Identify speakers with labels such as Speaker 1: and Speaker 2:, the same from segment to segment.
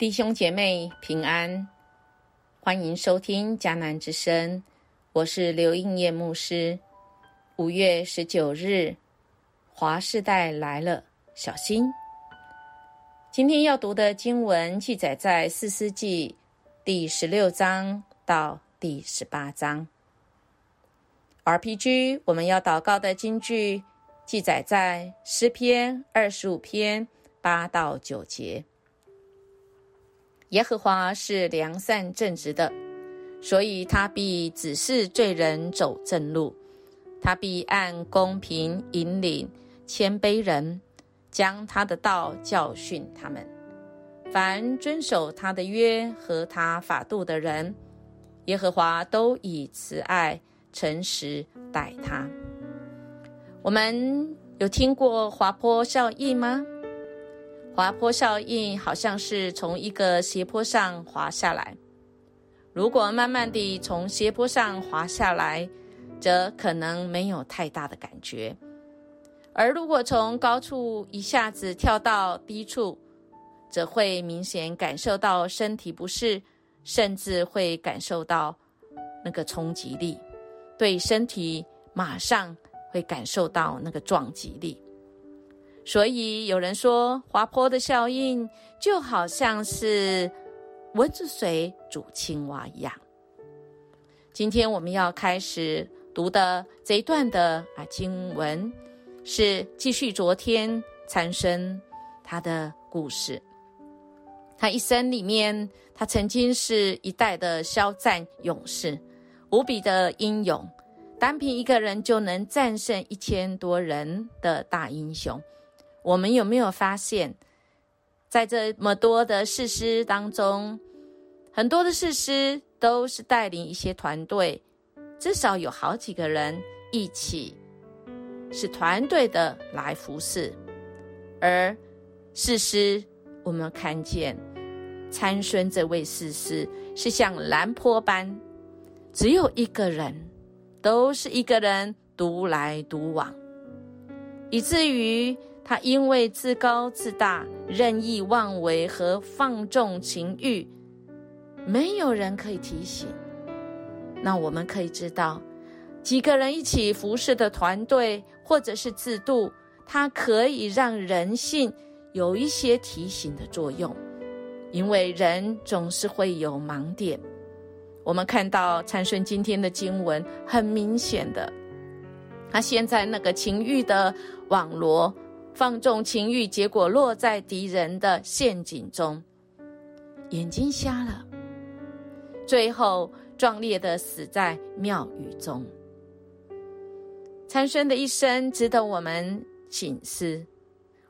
Speaker 1: 弟兄姐妹平安，欢迎收听迦南之声，我是刘应业牧师。五月十九日，华世代来了，小心。今天要读的经文记载在四世纪第十六章到第十八章。RPG 我们要祷告的经句记载在诗篇二十五篇八到九节。耶和华是良善正直的，所以他必指示罪人走正路，他必按公平引领谦卑人，将他的道教训他们。凡遵守他的约和他法度的人，耶和华都以慈爱、诚实待他。我们有听过滑坡效应吗？滑坡效应好像是从一个斜坡上滑下来。如果慢慢地从斜坡上滑下来，则可能没有太大的感觉；而如果从高处一下子跳到低处，则会明显感受到身体不适，甚至会感受到那个冲击力，对身体马上会感受到那个撞击力。所以有人说，滑坡的效应就好像是蚊子水煮青蛙一样。今天我们要开始读的这一段的啊经文，是继续昨天参生他的故事。他一生里面，他曾经是一代的骁战勇士，无比的英勇，单凭一个人就能战胜一千多人的大英雄。我们有没有发现，在这么多的事师当中，很多的事师都是带领一些团队，至少有好几个人一起是团队的来服侍。而事师，我们看见参孙这位事师是像蓝坡般，只有一个人，都是一个人独来独往，以至于。他因为自高自大、任意妄为和放纵情欲，没有人可以提醒。那我们可以知道，几个人一起服侍的团队或者是制度，它可以让人性有一些提醒的作用，因为人总是会有盲点。我们看到参孙今天的经文，很明显的，他现在那个情欲的网罗。放纵情欲，结果落在敌人的陷阱中，眼睛瞎了，最后壮烈的死在庙宇中。参孙的一生值得我们醒思。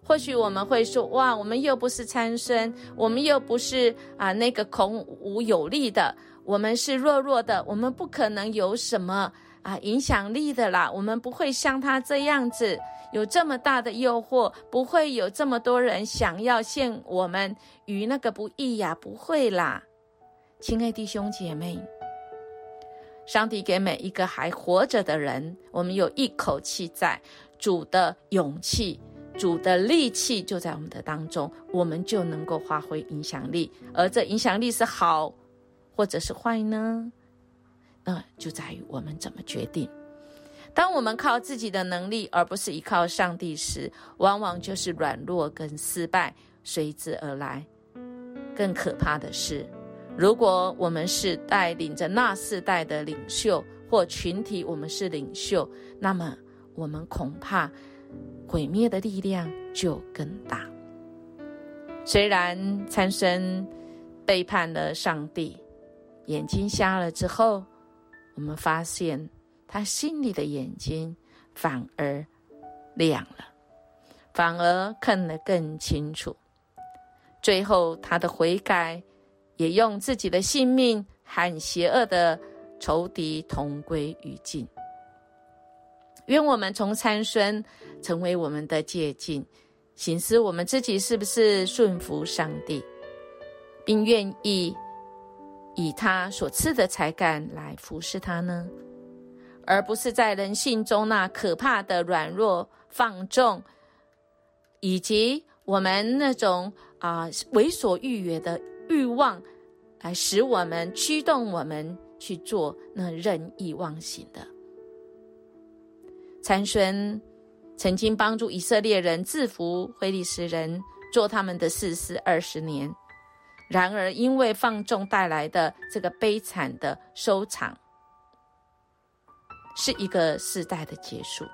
Speaker 1: 或许我们会说：“哇，我们又不是参孙，我们又不是啊那个孔武有力的，我们是弱弱的，我们不可能有什么啊影响力的啦，我们不会像他这样子。”有这么大的诱惑，不会有这么多人想要陷我们于那个不义呀？不会啦，亲爱弟兄姐妹，上帝给每一个还活着的人，我们有一口气在，主的勇气、主的力气就在我们的当中，我们就能够发挥影响力。而这影响力是好，或者是坏呢？那就在于我们怎么决定。当我们靠自己的能力，而不是依靠上帝时，往往就是软弱跟失败随之而来。更可怕的是，如果我们是带领着那世代的领袖或群体，我们是领袖，那么我们恐怕毁灭的力量就更大。虽然参生背叛了上帝，眼睛瞎了之后，我们发现。他心里的眼睛反而亮了，反而看得更清楚。最后，他的悔改也用自己的性命和邪恶的仇敌同归于尽。愿我们从参孙成为我们的借鉴，行思我们自己是不是顺服上帝，并愿意以他所赐的才干来服侍他呢？而不是在人性中那可怕的软弱、放纵，以及我们那种啊为所欲为的欲望来使我们驱动我们去做那任意妄行的。参孙曾经帮助以色列人制服非利士人，做他们的士师二十年。然而，因为放纵带来的这个悲惨的收场，是一个时代的结束，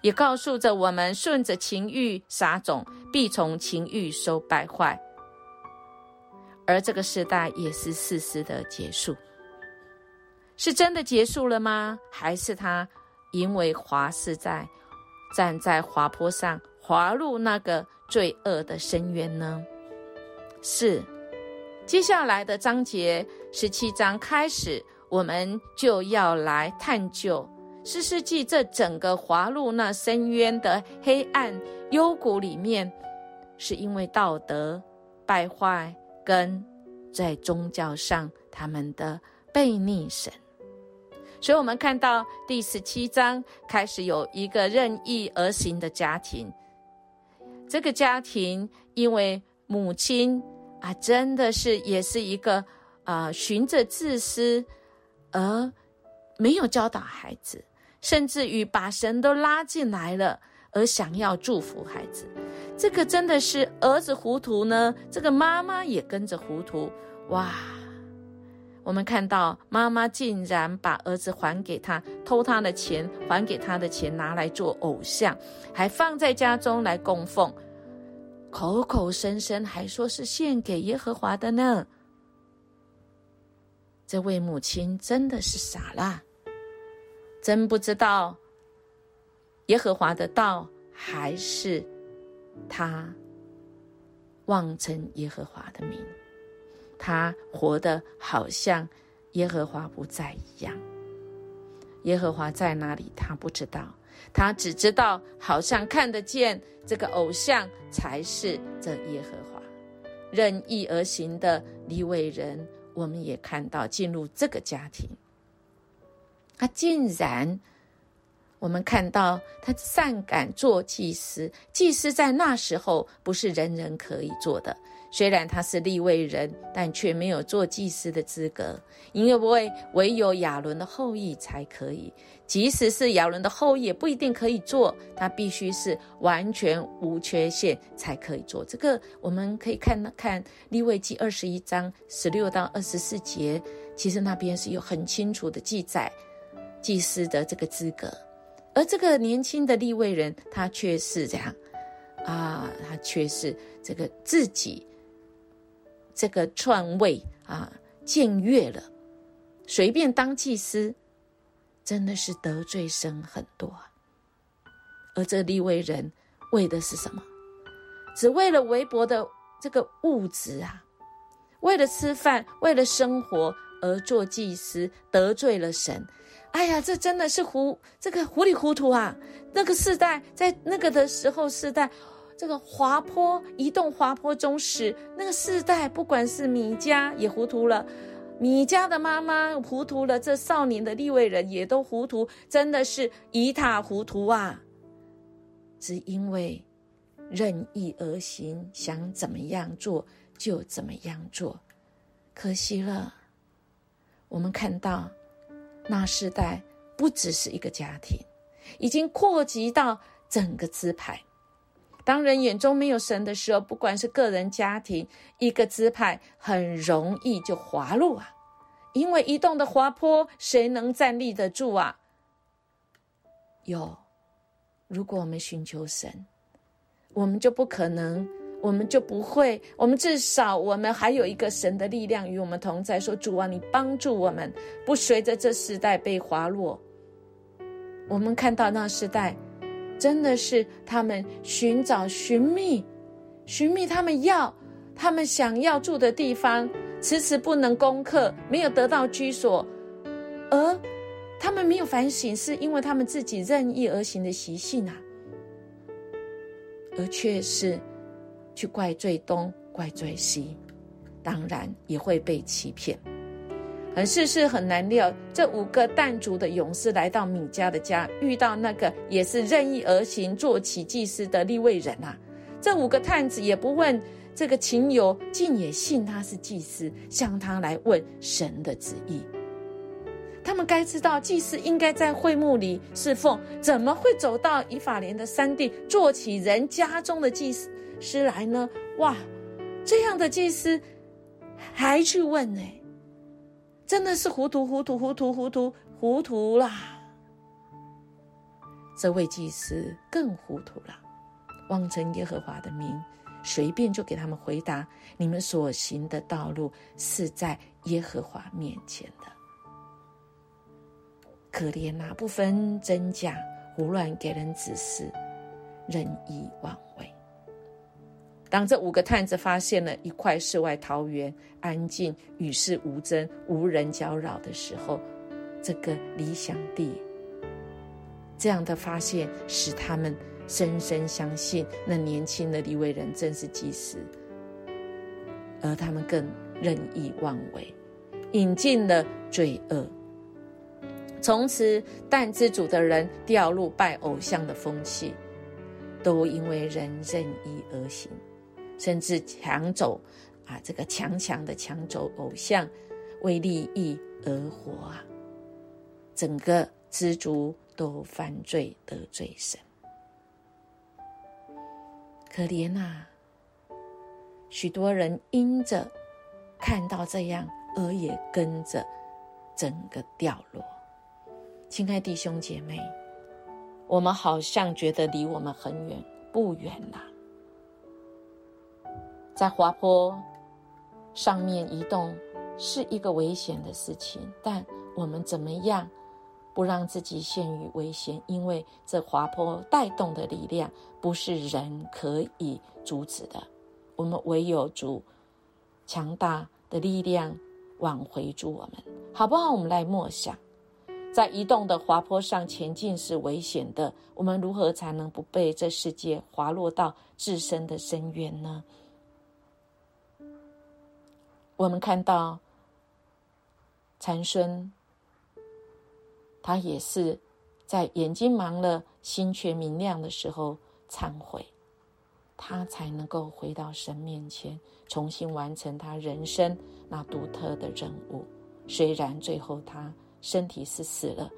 Speaker 1: 也告诉着我们：顺着情欲撒种，必从情欲收败坏。而这个时代也是事实的结束，是真的结束了吗？还是他因为滑是在站在滑坡上滑入那个罪恶的深渊呢？是。接下来的章节十七章开始，我们就要来探究四世纪这整个滑入那深渊的黑暗幽谷里面，是因为道德败坏跟在宗教上他们的背逆神。所以，我们看到第十七章开始有一个任意而行的家庭，这个家庭因为母亲。啊，真的是也是一个啊，循着自私而没有教导孩子，甚至于把神都拉进来了，而想要祝福孩子，这个真的是儿子糊涂呢，这个妈妈也跟着糊涂。哇，我们看到妈妈竟然把儿子还给他，偷他的钱，还给他的钱拿来做偶像，还放在家中来供奉。口口声声还说是献给耶和华的呢，这位母亲真的是傻了，真不知道耶和华的道还是他妄称耶和华的名，他活得好像耶和华不在一样。耶和华在哪里？他不知道。他只知道，好像看得见这个偶像才是这耶和华，任意而行的利未人，我们也看到进入这个家庭，他竟然，我们看到他善敢做祭司，祭司在那时候不是人人可以做的。虽然他是立位人，但却没有做祭司的资格，因为唯有亚伦的后裔才可以。即使是亚伦的后裔，也不一定可以做，他必须是完全无缺陷才可以做。这个我们可以看看立位记二十一章十六到二十四节，其实那边是有很清楚的记载祭司的这个资格，而这个年轻的立位人，他却是这样啊，他却是这个自己。这个篡位啊，僭越了，随便当祭司，真的是得罪神很多啊。而这立位人为的是什么？只为了微薄的这个物质啊，为了吃饭，为了生活而做祭司，得罪了神。哎呀，这真的是糊这个糊里糊涂啊！那个时代，在那个的时候，时代。这个滑坡移动滑坡中使那个世代，不管是米家也糊涂了，米家的妈妈糊涂了，这少年的立位人也都糊涂，真的是一塌糊涂啊！只因为任意而行，想怎么样做就怎么样做，可惜了。我们看到那世代不只是一个家庭，已经扩及到整个支派。当人眼中没有神的时候，不管是个人、家庭，一个支派很容易就滑落啊！因为移动的滑坡，谁能站立得住啊？有，如果我们寻求神，我们就不可能，我们就不会，我们至少我们还有一个神的力量与我们同在，说主啊，你帮助我们，不随着这时代被滑落。我们看到那时代。真的是他们寻找、寻觅、寻觅他们要、他们想要住的地方，迟迟不能攻克，没有得到居所，而他们没有反省，是因为他们自己任意而行的习性啊，而却是去怪罪东、怪罪西，当然也会被欺骗。很世事很难料，这五个弹族的勇士来到米迦的家，遇到那个也是任意而行、做起祭司的立位人啊。这五个探子也不问这个情友竟也信他是祭司，向他来问神的旨意。他们该知道，祭司应该在会幕里侍奉，怎么会走到以法莲的山地，做起人家中的祭司来呢？哇，这样的祭司还去问呢？真的是糊涂糊涂糊涂糊涂糊涂啦！这位祭司更糊涂了，妄称耶和华的名。随便就给他们回答：你们所行的道路是在耶和华面前的。可怜哪不分真假，胡乱给人指示，任意妄为。当这五个探子发现了一块世外桃源，安静、与世无争、无人搅扰的时候，这个理想地，这样的发现使他们。深深相信那年轻的利未人正是祭司，而他们更任意妄为，引进了罪恶。从此，但之主的人掉入拜偶像的风气，都因为人任意而行，甚至抢走啊，这个强强的抢走偶像，为利益而活啊！整个知足都犯罪得罪神。可怜呐！许多人因着看到这样，而也跟着整个掉落。亲爱弟兄姐妹，我们好像觉得离我们很远，不远啦。在滑坡上面移动是一个危险的事情，但我们怎么样？不让自己陷于危险，因为这滑坡带动的力量不是人可以阻止的。我们唯有主强大的力量挽回住我们，好不好？我们来默想，在移动的滑坡上前进是危险的，我们如何才能不被这世界滑落到自身的深渊呢？我们看到禅孙。他也是在眼睛盲了、心却明亮的时候忏悔，他才能够回到神面前，重新完成他人生那独特的任务。虽然最后他身体是死了，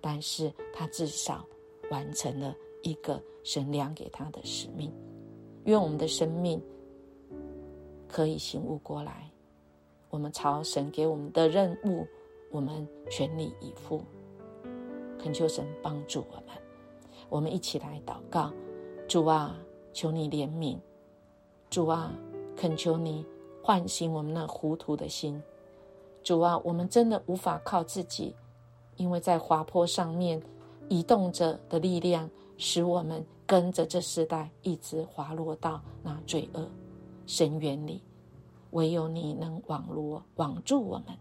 Speaker 1: 但是他至少完成了一个神量给他的使命。愿我们的生命可以醒悟过来，我们朝神给我们的任务，我们全力以赴。恳求神帮助我们，我们一起来祷告：主啊，求你怜悯；主啊，恳求你唤醒我们那糊涂的心；主啊，我们真的无法靠自己，因为在滑坡上面移动着的力量，使我们跟着这时代一直滑落到那罪恶深渊里。唯有你能网罗网住我们，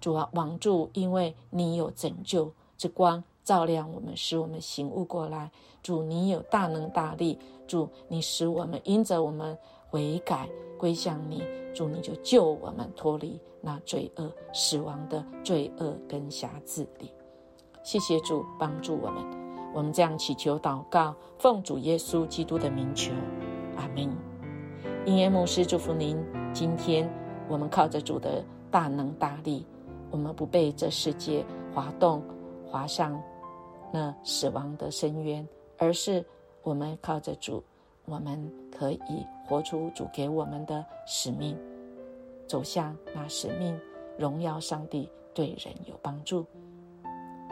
Speaker 1: 主啊，网住，因为你有拯救。之光照亮我们，使我们醒悟过来。主，你有大能大力。主，你使我们因着我们悔改归向你。主，你就救我们脱离那罪恶、死亡的罪恶跟辖制里。谢谢主帮助我们。我们这样祈求祷告，奉主耶稣基督的名求，阿门。因耶牧师祝福您。今天我们靠着主的大能大力，我们不被这世界滑动。滑上那死亡的深渊，而是我们靠着主，我们可以活出主给我们的使命，走向那使命，荣耀上帝，对人有帮助。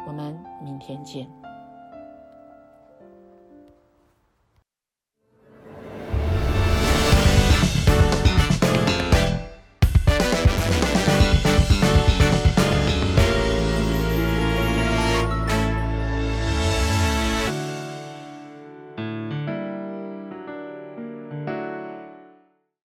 Speaker 1: 我们明天见。